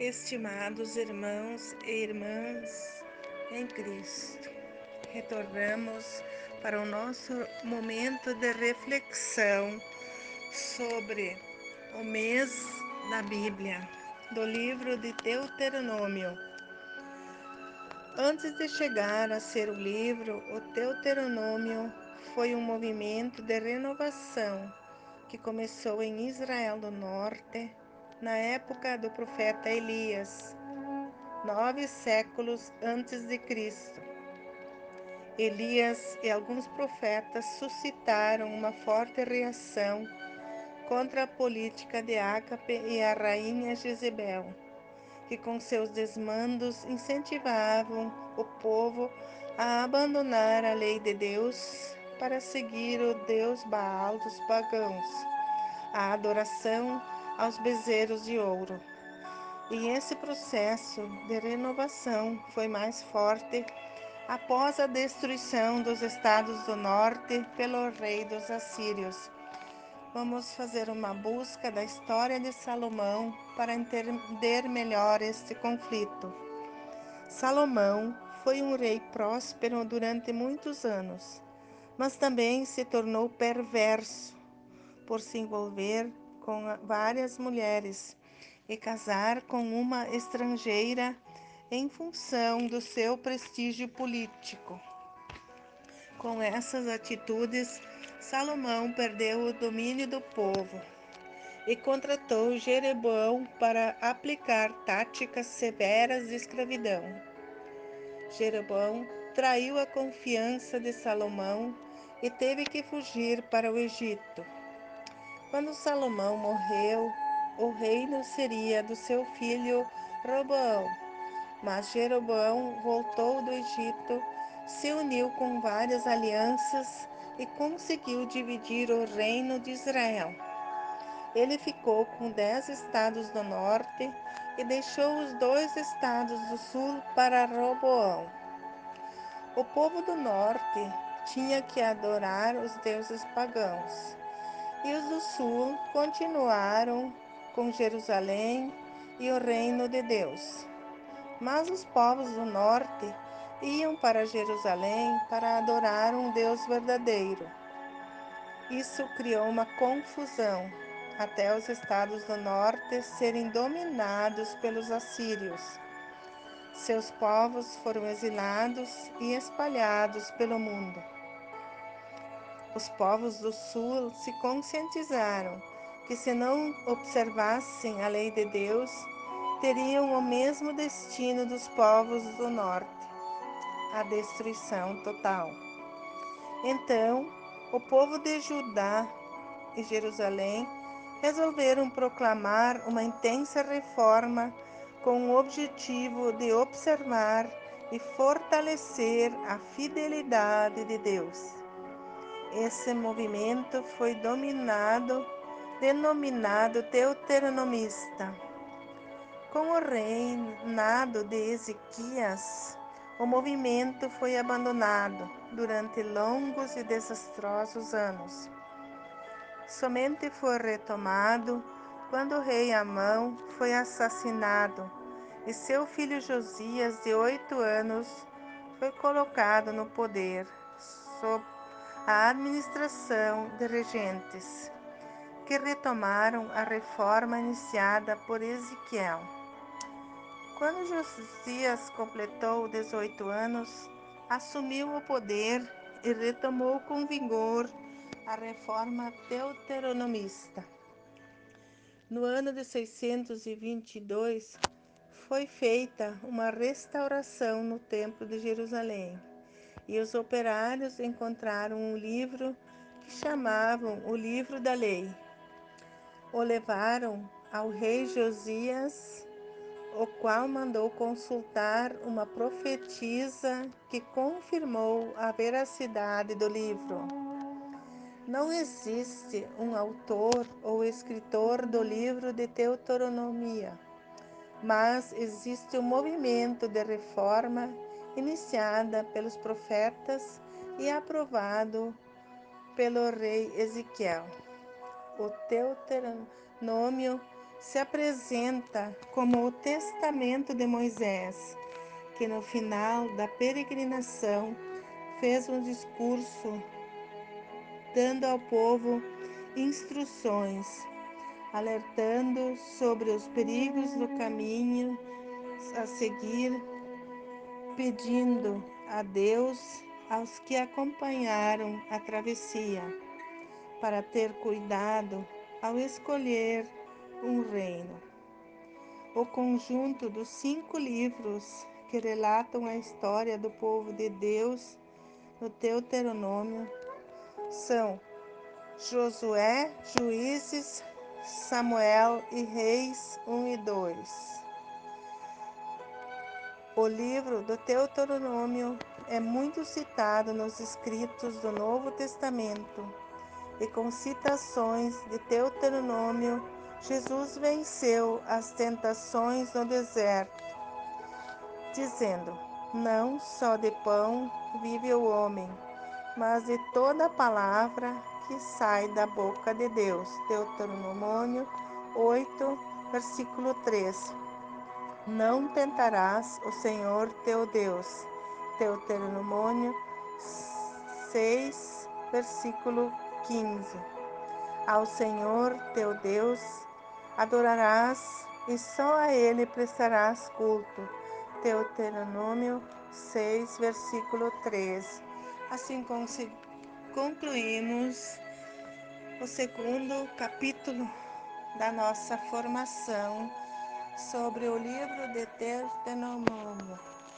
Estimados irmãos e irmãs em Cristo, retornamos para o nosso momento de reflexão sobre o mês da Bíblia, do livro de Deuteronômio. Antes de chegar a ser o livro, o Deuteronômio foi um movimento de renovação que começou em Israel do Norte na época do profeta Elias, nove séculos antes de Cristo. Elias e alguns profetas suscitaram uma forte reação contra a política de Ácape e a rainha Jezebel, que com seus desmandos incentivavam o povo a abandonar a lei de Deus para seguir o Deus Baal dos pagãos, a adoração aos bezerros de ouro. E esse processo de renovação foi mais forte após a destruição dos estados do norte pelo rei dos assírios. Vamos fazer uma busca da história de Salomão para entender melhor este conflito. Salomão foi um rei próspero durante muitos anos, mas também se tornou perverso por se envolver com várias mulheres e casar com uma estrangeira em função do seu prestígio político. Com essas atitudes, Salomão perdeu o domínio do povo e contratou Jeroboão para aplicar táticas severas de escravidão. Jeroboão traiu a confiança de Salomão e teve que fugir para o Egito. Quando Salomão morreu, o reino seria do seu filho Roboão. Mas Jeroboão voltou do Egito, se uniu com várias alianças e conseguiu dividir o reino de Israel. Ele ficou com dez estados do norte e deixou os dois estados do sul para Roboão. O povo do norte tinha que adorar os deuses pagãos e os do sul continuaram com Jerusalém e o reino de Deus. Mas os povos do norte iam para Jerusalém para adorar um Deus verdadeiro. Isso criou uma confusão até os estados do norte serem dominados pelos assírios. Seus povos foram exilados e espalhados pelo mundo. Os povos do sul se conscientizaram que, se não observassem a lei de Deus, teriam o mesmo destino dos povos do norte a destruição total. Então, o povo de Judá e Jerusalém resolveram proclamar uma intensa reforma com o objetivo de observar e fortalecer a fidelidade de Deus. Esse movimento foi dominado, denominado deuteronomista. Com o reinado de Ezequias, o movimento foi abandonado durante longos e desastrosos anos. Somente foi retomado quando o rei Amão foi assassinado e seu filho Josias, de oito anos, foi colocado no poder a administração de regentes, que retomaram a reforma iniciada por Ezequiel. Quando Josias completou 18 anos, assumiu o poder e retomou com vigor a reforma deuteronomista. No ano de 622, foi feita uma restauração no Templo de Jerusalém e os operários encontraram um livro que chamavam o Livro da Lei. O levaram ao rei Josias, o qual mandou consultar uma profetisa que confirmou a veracidade do livro. Não existe um autor ou escritor do livro de Deuteronomia, mas existe um movimento de reforma iniciada pelos profetas e aprovado pelo rei Ezequiel. O Deuteronômio se apresenta como o testamento de Moisés, que no final da peregrinação fez um discurso dando ao povo instruções, alertando sobre os perigos do caminho a seguir, pedindo a Deus aos que acompanharam a travessia para ter cuidado ao escolher um reino. O conjunto dos cinco livros que relatam a história do povo de Deus no Deuteronômio são Josué, Juízes, Samuel e Reis 1 e 2. O livro do Deuteronômio é muito citado nos escritos do Novo Testamento e com citações de Deuteronômio, Jesus venceu as tentações no deserto, dizendo: Não só de pão vive o homem, mas de toda palavra que sai da boca de Deus. Deuteronômio 8, versículo 3. Não tentarás o Senhor teu Deus. Deuteronômio 6, versículo 15. Ao Senhor teu Deus adorarás e só a Ele prestarás culto. Deuteronômio 6, versículo 3. Assim concluímos o segundo capítulo da nossa formação sobre o livro de Deuteronômio.